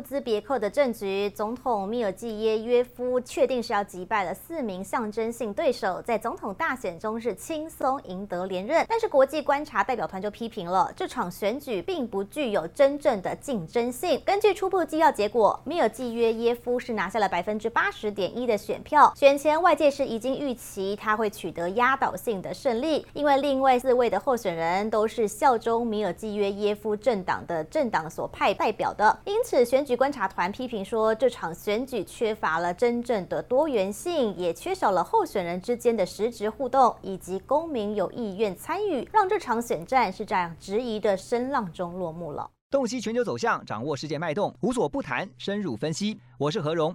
乌兹别克的政局，总统米尔济耶约夫确定是要击败了四名象征性对手，在总统大选中是轻松赢得连任。但是国际观察代表团就批评了，这场选举并不具有真正的竞争性。根据初步计票结果，米尔济约耶夫是拿下了百分之八十点一的选票。选前外界是已经预期他会取得压倒性的胜利，因为另外四位的候选人都是效忠米尔济约耶夫政党的政党所派代表的，因此选。选举观察团批评说，这场选举缺乏了真正的多元性，也缺少了候选人之间的实质互动，以及公民有意愿参与，让这场选战是这样质疑的声浪中落幕了。洞悉全球走向，掌握世界脉动，无所不谈，深入分析。我是何荣，